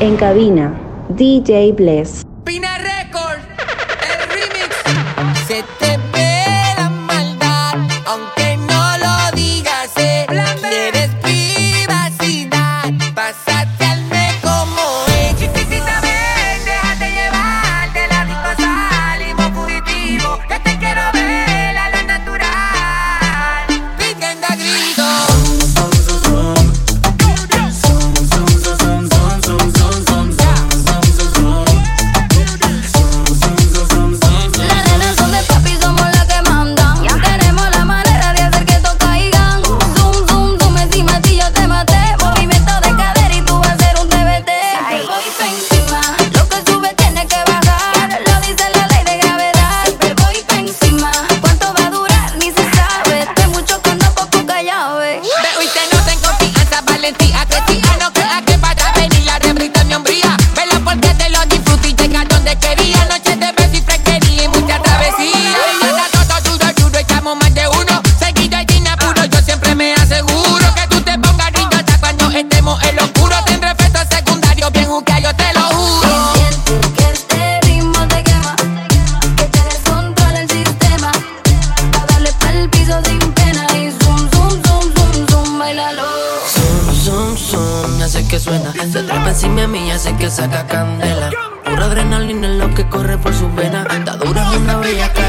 En cabina, DJ Bless. Dame si me mía, sé que saca candela. Pura adrenalina es lo que corre por sus venas. Andadura es una bella cara.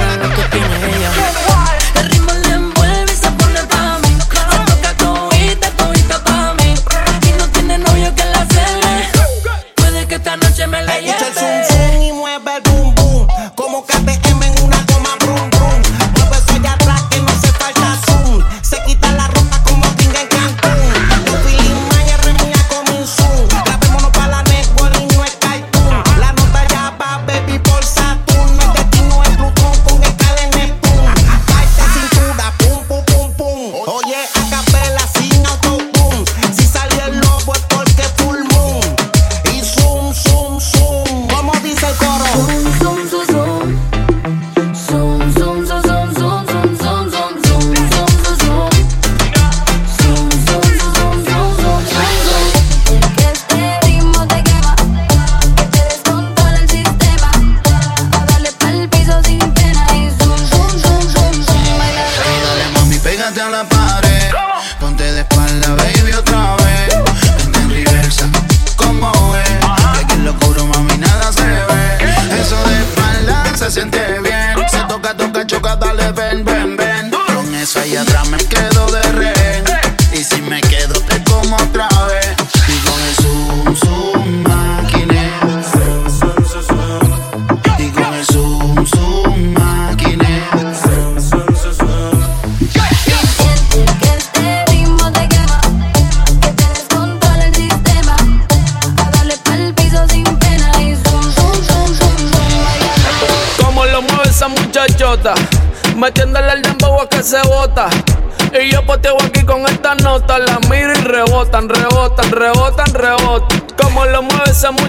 la.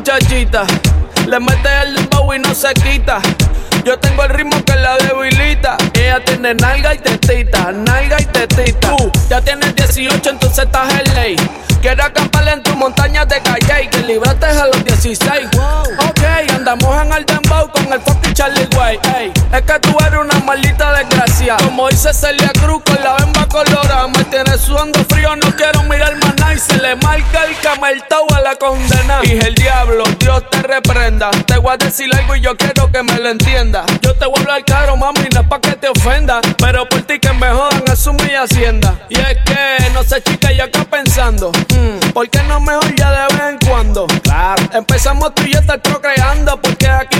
muchachita. Le mete el limbo y no se quita. Yo tengo el ritmo que la debilita. Ella tiene nalga y tetita, nalga y tetita. Tú ya tienes 18, entonces estás en ley. Quiero acampar en tu montaña de calle y que libraste a los 16. Wow. Ok, andamos en el dembow con el fucking Charlie Way. Es que tú eres una maldita desgracia. Como dice Celia Cruz con la Le marca el camartao a la condena. Dije el diablo, Dios te reprenda. Te voy a decir algo y yo quiero que me lo entienda. Yo te voy al caro, mami, no es pa' que te ofenda. Pero por ti que me jodan, eso mi hacienda. Y es que, no sé, chica, yo acá pensando. Mm, ¿Por qué no mejor ya de vez en cuando? Claro. Empezamos tú y yo estar procreando, porque aquí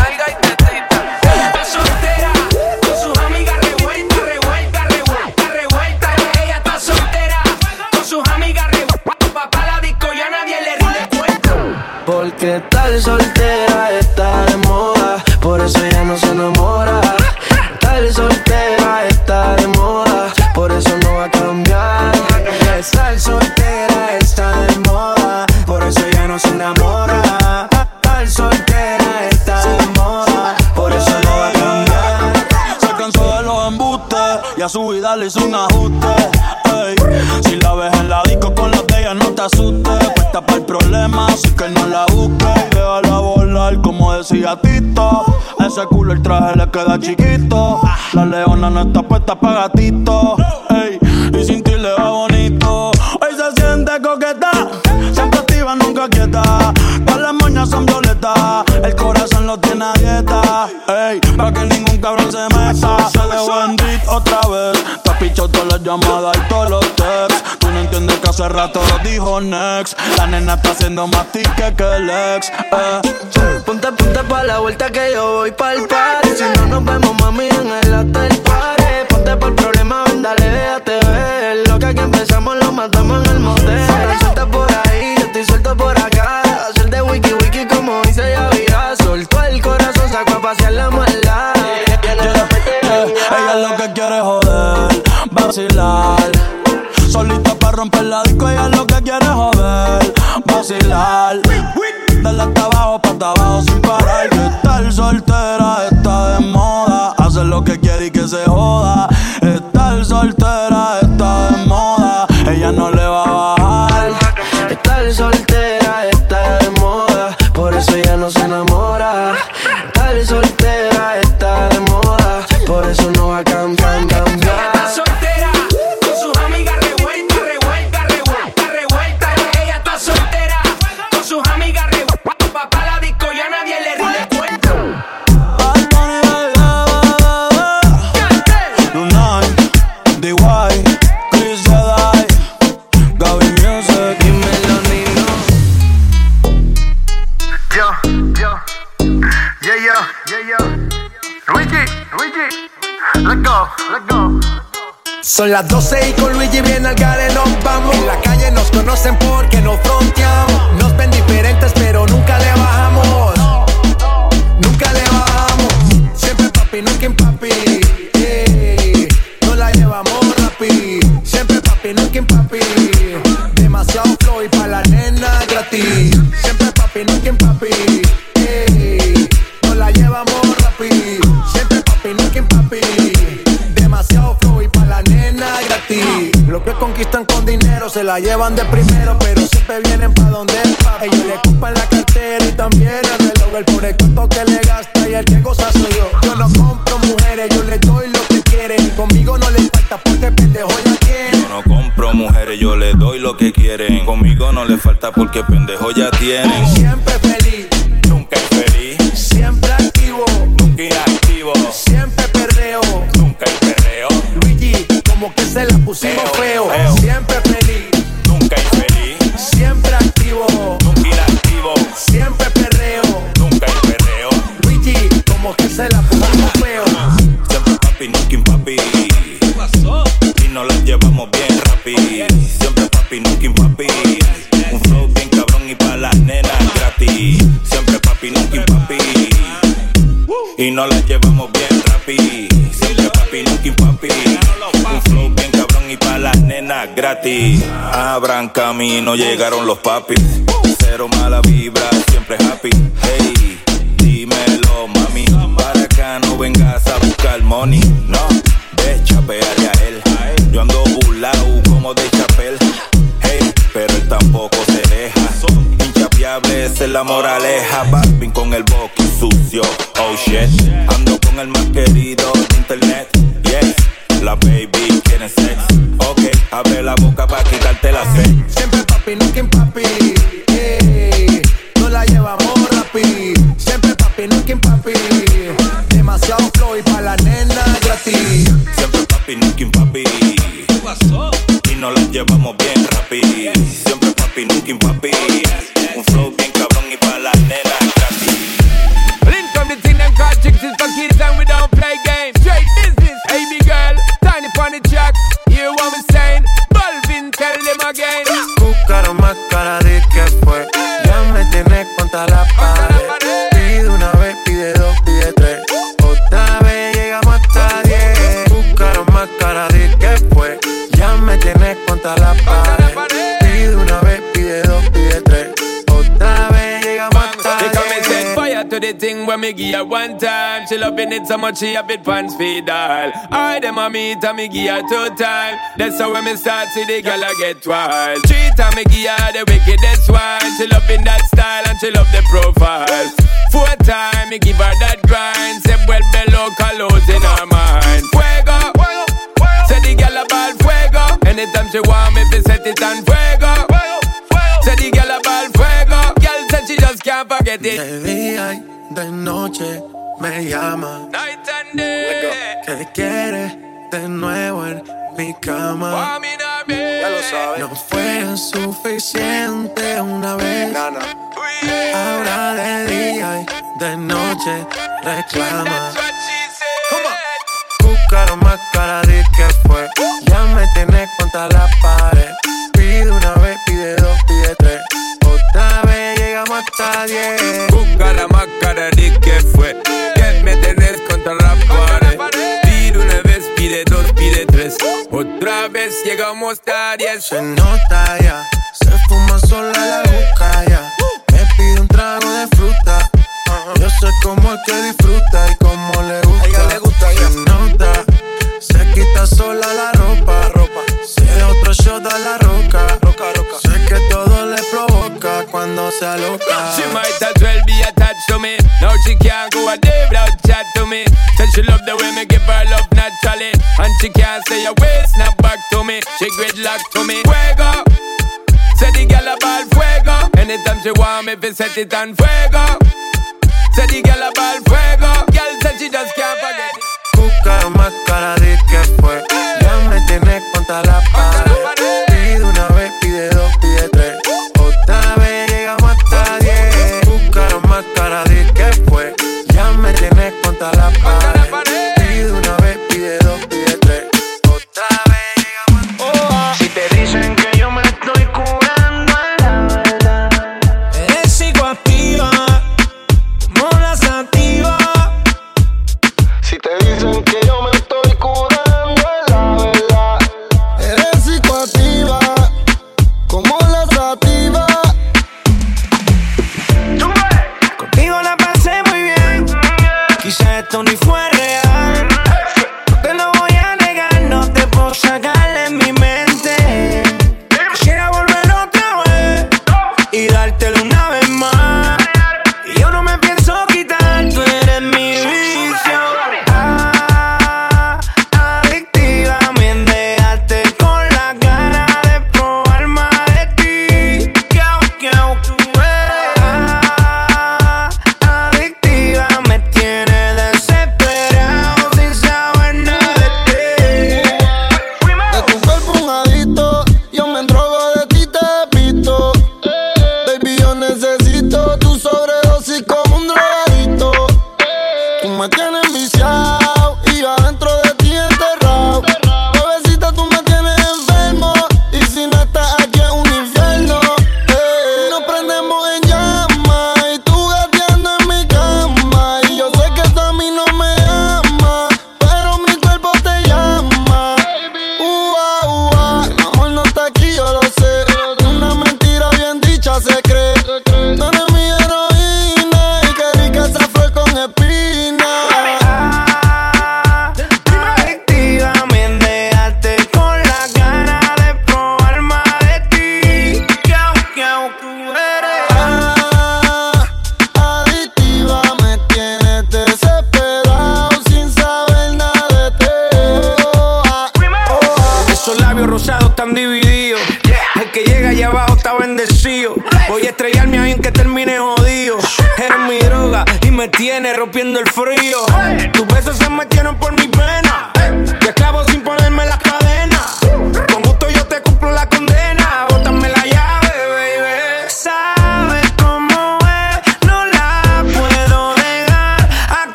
Que tal soltera está de moda? Por eso ya no se enamora. Tal soltera está de moda? Por eso no va a cambiar. Tal soltera está de moda? Por eso ya no se enamora. Tal soltera está de moda? Por eso no va a cambiar. Se cansó de los embustes y a su vida le hizo un ajuste. Ey. Si la ves en la disco con los de no te asustes Puesta para el problema, así que no la busques. Déjala volar, como decía Tito. Ese culo el traje le queda chiquito. La leona no está puesta para gatito. Ey. Y sin ti le va bonito. Hoy se siente coqueta. Siempre activa, nunca quieta. Todas las moñas son violetas. El corazón lo tiene a dieta. Ey, para que ningún cabrón se meta. Se en beat otra vez. Te has pichado todas las llamadas y todos los hace rato lo dijo Next. La nena está haciendo más tique que el ex. Eh. Ponte, ponte pa' la vuelta que yo voy pa'l party. Si no nos vemos, mami, en el hotel party. Ponte por problema, ven, dale, déjate ver. Lo que aquí empezamos lo matamos en el motel. Suelta por ahí, yo estoy suelto por acá. Hacer de wiki wiki como dice Yavira. Soltó el corazón, sacó a pasear la maldad Yeah, Ella lo que quiere es joder, vacilar. Solita romper la disco, ella lo que quiere joder, vacilar. Dale hasta abajo, pa' hasta abajo sin parar. Que estar soltera está de moda. Hacer lo que quiere y que se joda. Estar soltera está de moda. Ella no le va a bajar. Estar soltera el cuento que le gasta y el que goza soy yo. Yo no compro mujeres, yo le doy lo que quieren. Y conmigo no le falta porque pendejo ya tiene. Yo no compro mujeres, yo le doy lo que quieren. Conmigo no le falta porque pendejo ya tienen. Siempre feliz, Abran camino, llegaron los papis. Cero mala vibra, siempre happy. Hey, dímelo, mami. Para acá no vengas a buscar money. No, ve, chapeale a él. Yo ando burlao como de chapel. Hey, pero él tampoco se deja. Inchapeable, es la moraleja. Balvin con el boqui sucio. Oh shit, ando con el más querido de internet. It so much she have it pants feed all. I them a meet and me give her time. That's how when me start see the girl I get wild. Three time me give her the wickedest one. She loving that style and she love the profile. Four time me give her that grind. Say well below colors in her mind. Fuego, say the girl a fuego. Anytime she want me, fi set it on fuego. Say the girl a ball fuego. Girl said she just can't forget it. De día y de noche me llama. Night and day. Que quiere de nuevo en mi cama. Ya lo sabes. No fue suficiente una vez. Nana. Ahora de día y de noche reclama. Buscaron más cara de que fue. Ya me tienes contra la pared. Pide una vez, pide dos, pide tres. Otra vez llegamos hasta diez. Busca la máscara de que fue. Pide dos, pide tres. Otra vez llegamos a diez. Se nota ya, se fuma sola la boca ya. Me pide un trago de fruta. Yo sé cómo es que disfruta y cómo le gusta. A ella le gusta, ya. Se nota, se quita sola la ropa. ropa. Se otro shot a la roca. Se aloca. She might as well be attached to me. Now she can't go a day without chat to me. Said she love the way me give her love naturally. And she can't say a word, snap back to me. She gridlock to me. Fuego. Say the girl a ball fuego. Anytime she want me, fi set it on fuego. Say the girl a ball fuego. Girl said she just can't forget it. Buscaron más cara de que fue. Ya me tienes contra la pared.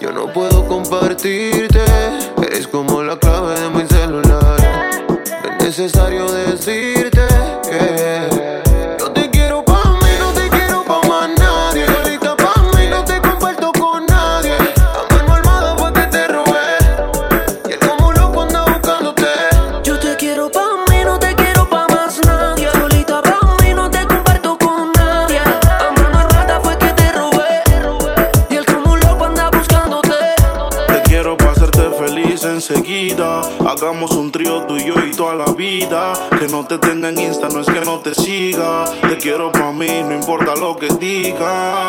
Yo no puedo compartirte, eres como la clave de mi celular. Es necesario decir importa lo que digan.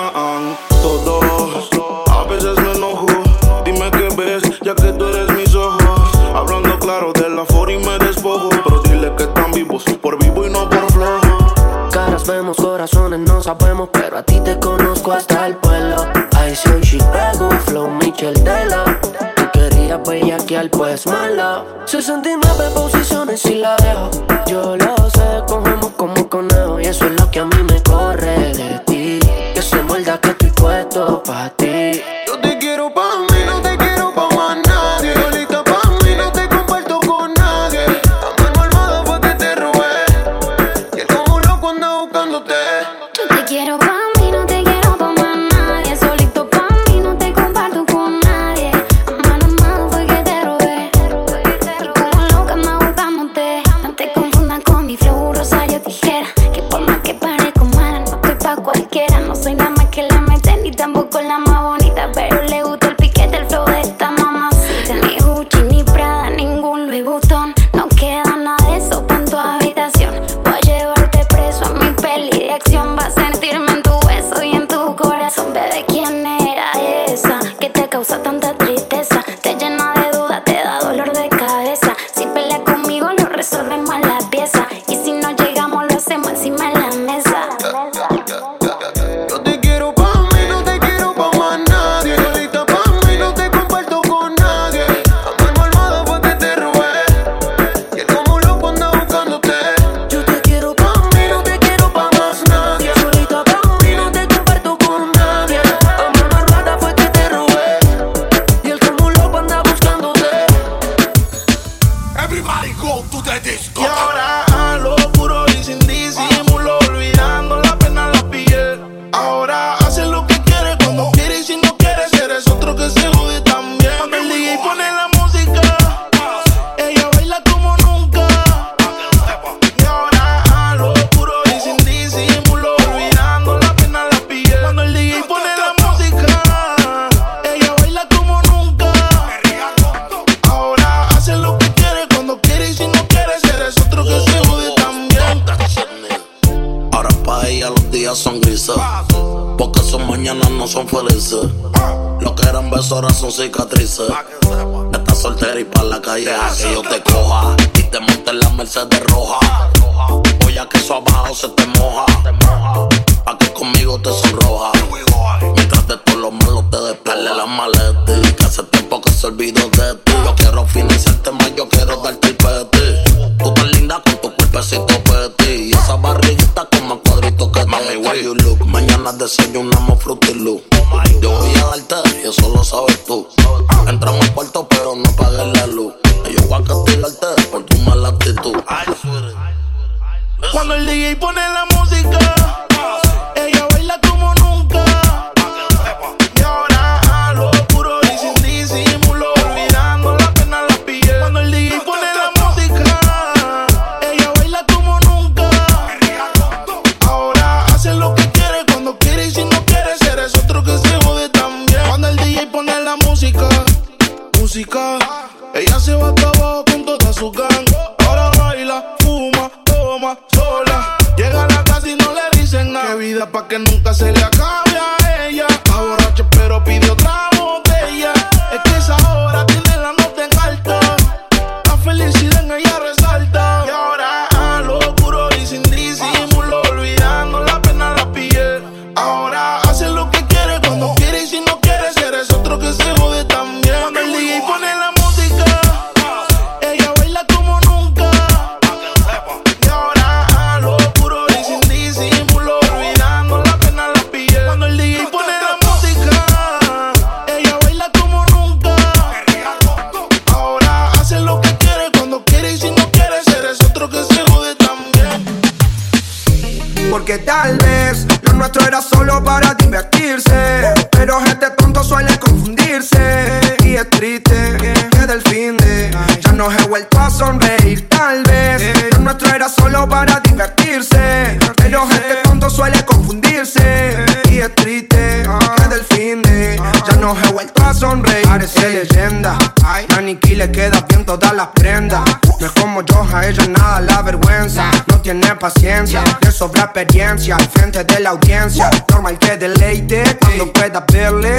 Y es triste que del fin de ya no he vuelto a sonreír. Tal vez lo nuestro era solo para divertirse. Pero gente tonto suele confundirse. Y es triste que del fin de ya no he vuelto a sonreír. Parece leyenda. A Niki le queda bien todas las prendas. No es como yo, a ella nada la vergüenza. Tiene paciencia, le sobra experiencia frente de la audiencia. Normal que deleite cuando pueda verle.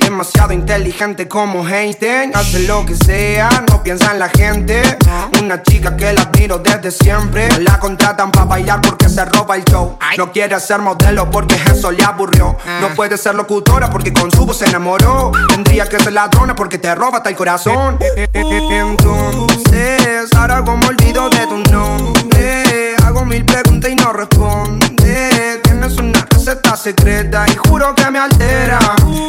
Demasiado inteligente como Einstein. Hace lo que sea, no piensa en la gente. Una chica que la admiro desde siempre. La contratan para bailar porque se roba el show. No quiere ser modelo porque eso le aburrió. No puede ser locutora porque con su voz se enamoró. Tendría que ser ladrona porque te roba hasta el corazón. Entonces, ahora como olvido de tu nombre. Hago mil preguntas y no responde. Tienes una receta secreta y juro que me altera.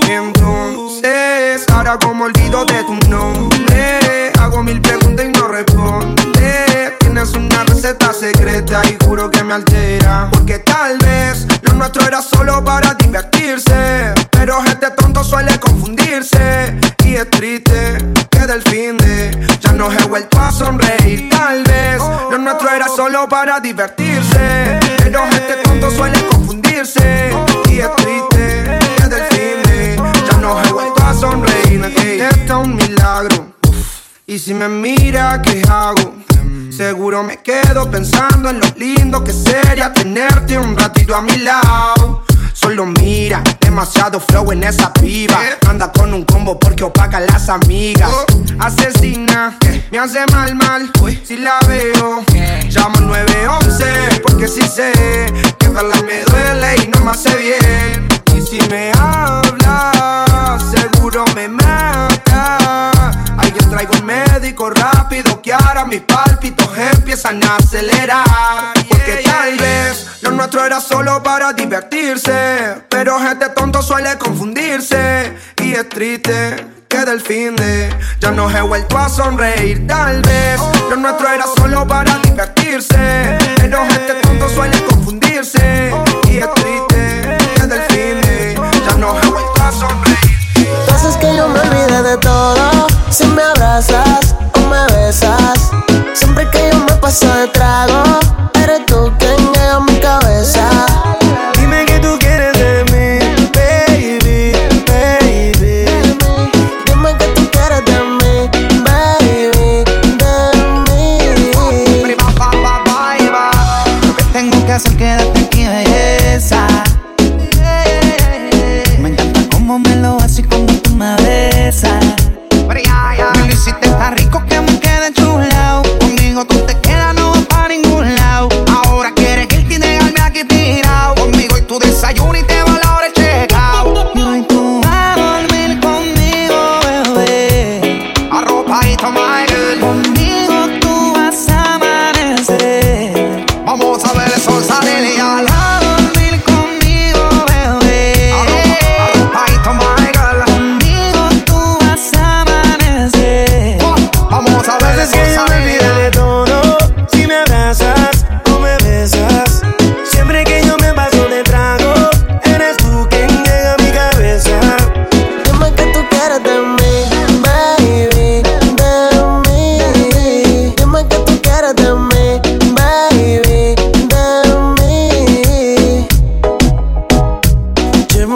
Entonces, ahora como olvido de tu nombre. Hago mil preguntas y no responde. Tienes una receta secreta y juro que me altera. Porque tal vez lo nuestro era solo para divertirse. Pero gente tonto suele confundirse. Y es triste que del fin de ya no he vuelto a sonreír. Tal vez lo nuestro era solo para divertirse. Pero gente tonto suele confundirse. Y es triste que del fin de ya no he vuelto a sonreír. Está un milagro. Y si me mira, ¿qué hago? Seguro me quedo pensando en lo lindo que sería tenerte un ratito a mi lado. Solo mira, demasiado flow en esa piba. Anda con un combo porque opaca a las amigas. Asesina, me hace mal, mal. Si la veo, llamo 911. Porque si sé que verla me duele y no me hace bien. Y si me habla, seguro me mata. Yo traigo un médico rápido que ahora mis pálpitos empiezan a acelerar. Porque tal vez lo nuestro era solo para divertirse. Pero gente tonto suele confundirse. Y es triste que del fin de ya no he vuelto a sonreír. Tal vez lo nuestro era solo para divertirse. Pero gente tonto suele confundirse. Y es triste que del fin de ya no he vuelto a sonreír. Haces que yo me olvide de todo. Si me abrazas o me besas. Siempre que yo me paso de trago,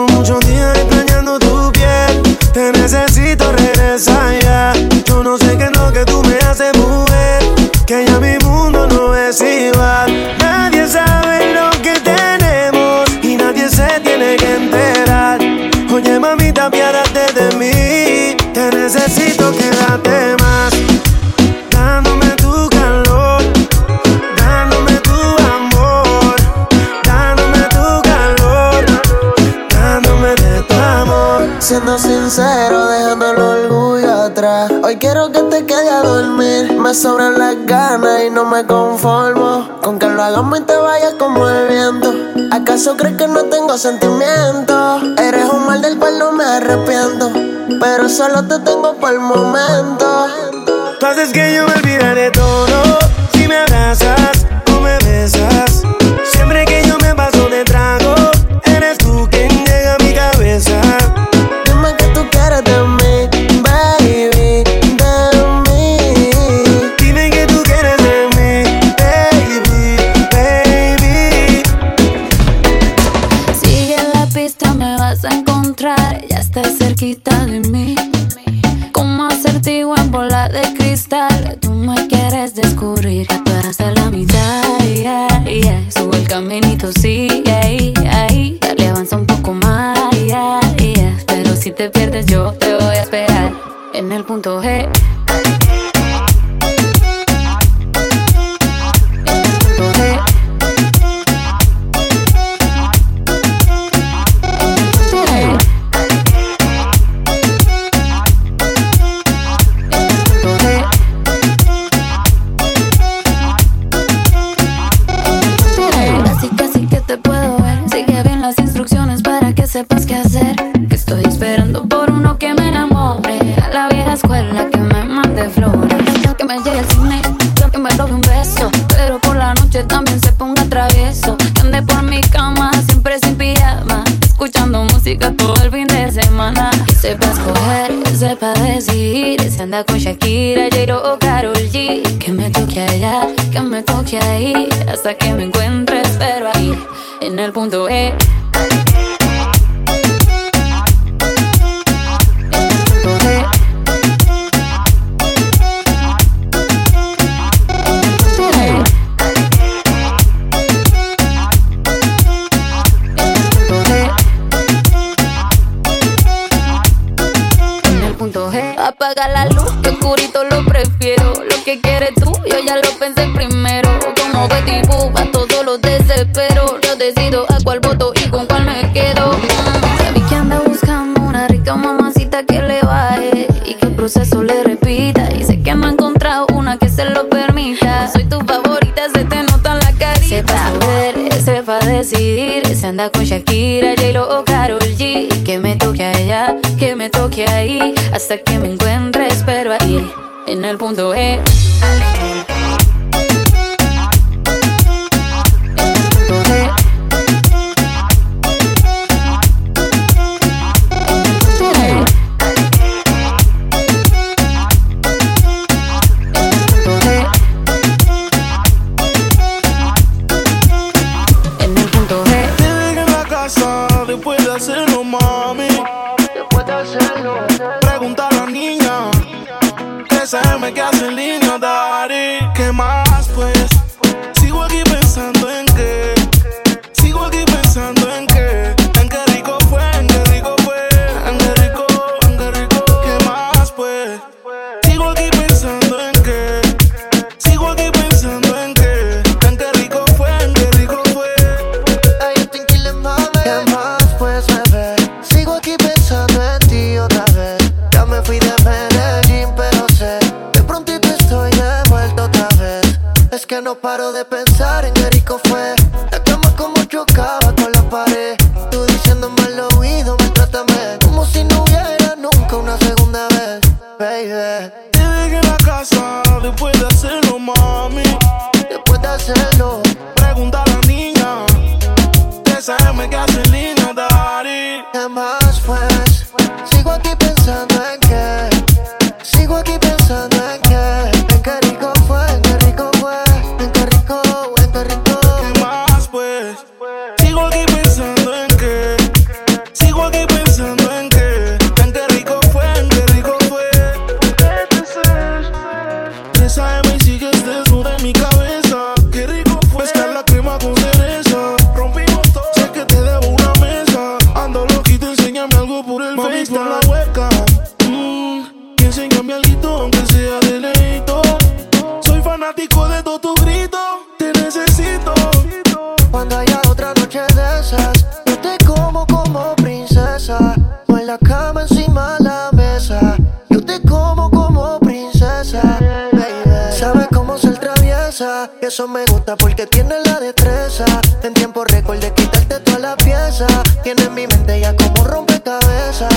Muchos días extrañando tu piel. Te necesito, regresa ya. Yo no sé qué es lo que tú me haces, mujer. Que ya mi mundo no es igual. Nadie sabe lo que tenemos y nadie se tiene que enterar. Oye, mamita, piárate de mí. Te necesito, quédate. quiero que te quede a dormir. Me sobran las ganas y no me conformo. Con que lo hagamos y te vayas como el viento. ¿Acaso crees que no tengo sentimientos? Eres un mal del cual no me arrepiento. Pero solo te tengo por el momento. Tú haces que yo me olvidaré todo. cristal. Tú me quieres descubrir que tú eres de la mitad. Yeah, yeah. Subo el caminito, sí, ahí, ahí. Dale, avanza un poco más. Pero si te pierdes, yo te voy a esperar en el punto G. Con Shakira, Jairo o G. Que me toque allá, que me toque ahí. Hasta que me encuentre, espero ahí, en el punto E. Apaga la luz. que it. del Mami, FaceTime. la hueca. Mm, piensa algo, aunque sea de leito. Soy fanático de todo tu grito. Te necesito. Cuando haya otra noche de esas, yo te como como princesa. O en la cama Y eso me gusta porque tiene la destreza. En tiempo récord de quitarte toda la pieza. Tiene en mi mente ya como rompecabezas.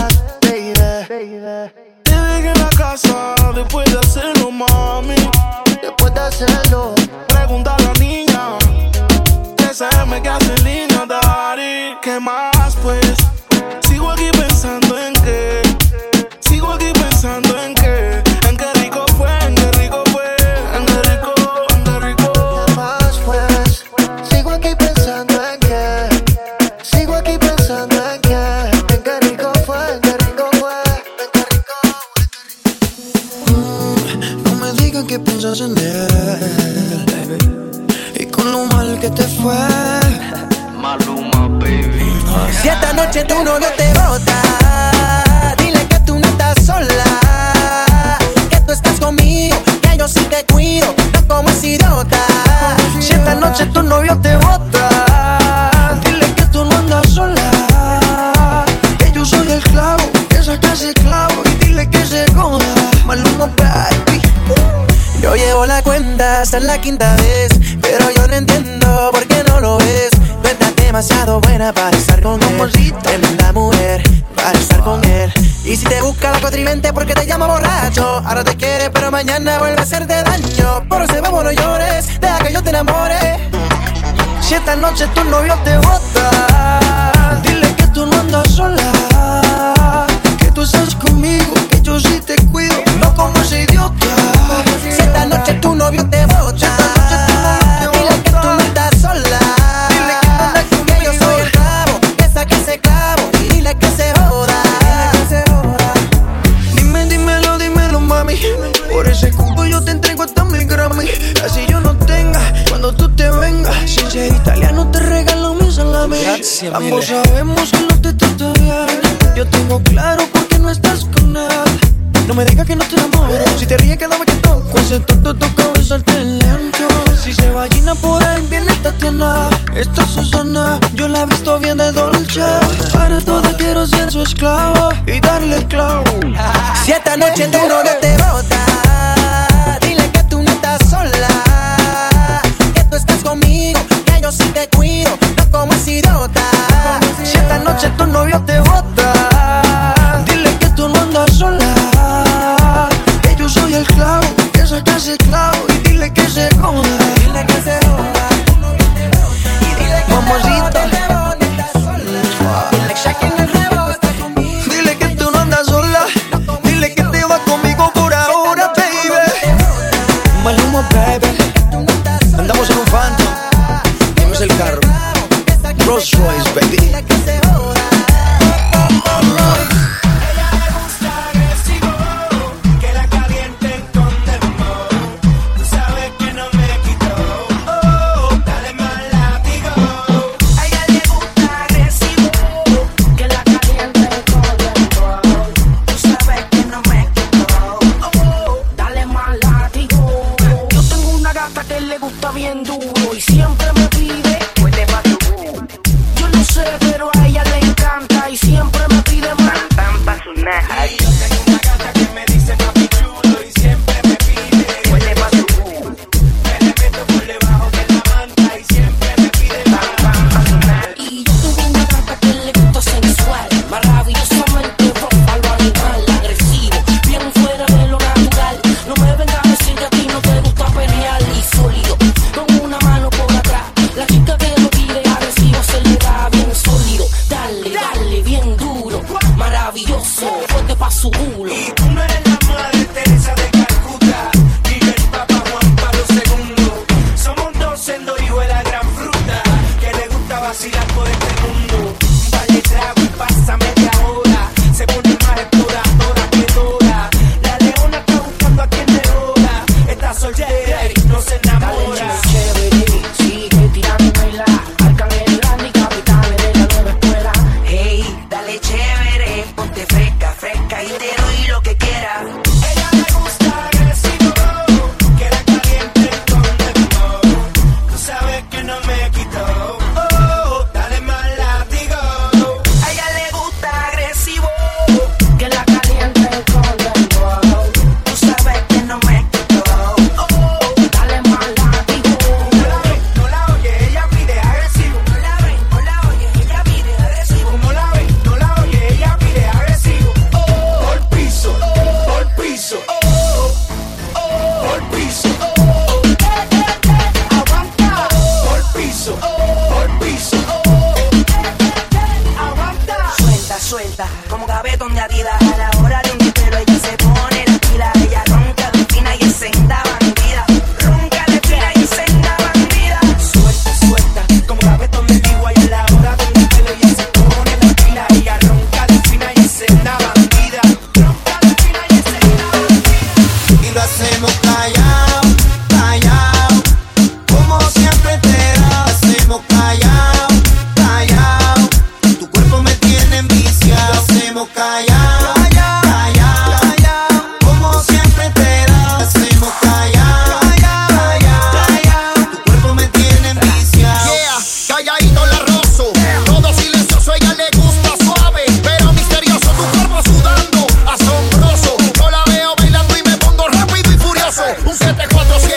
Baby. Te dejé en la casa después de hacerlo, mami. Después de hacerlo, Pregunta a la niña. SM que hace línea, daddy. ¿Qué más, en él, baby. Y con lo mal que te fue. Maluma, baby. Si esta noche tu novio te bota, quinta vez, pero yo no entiendo por qué no lo ves. No estás demasiado buena para estar con él. Tremenda mujer para estar con él. Y si te busca la cuatrimente porque te llama borracho, ahora te quiere, pero mañana vuelve a hacerte daño. Por ese vamos, no llores, deja que yo te enamore. Si esta noche tu novio te bota, dile que tú no andas sola. Gracias, Ambos mire. sabemos que no te trata bien. Yo tengo claro por qué no estás con él. No me digas que no te enamoro. Si te ríes, cada vez que toco. Ese tonto toca besarte lento. Si se vagina por ahí, viene Tatiana. Esta Susana, yo la he visto bien de dolce. Para toda quiero ser su esclavo y darle el clavo. Si esta noche tu novio te bota, dile que tú no estás sola. Que tú estás conmigo, que yo sí te cuido, no como ese idiota. Si esta noche tu novio te bota, Un 747,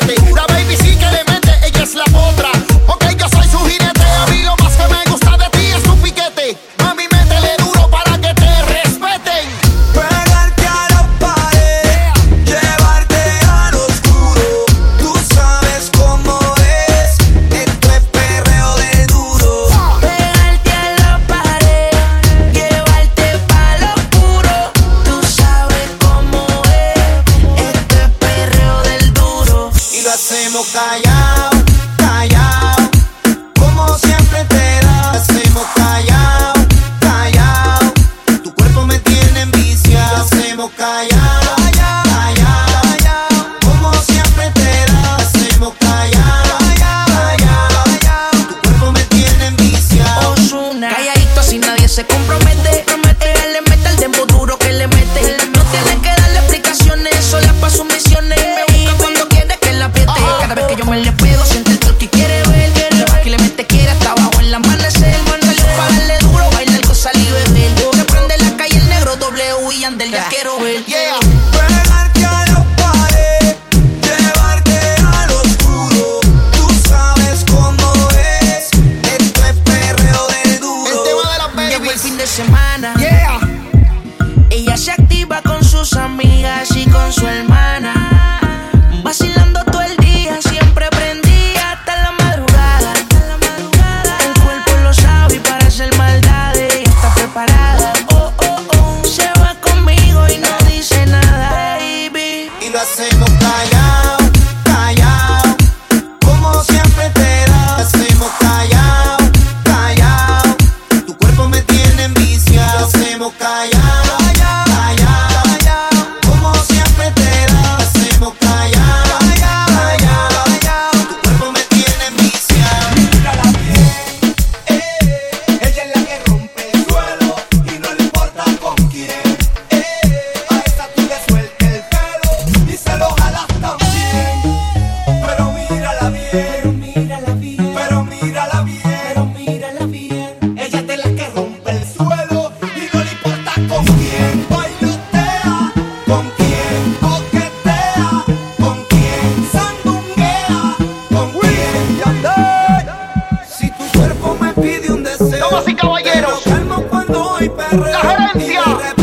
La.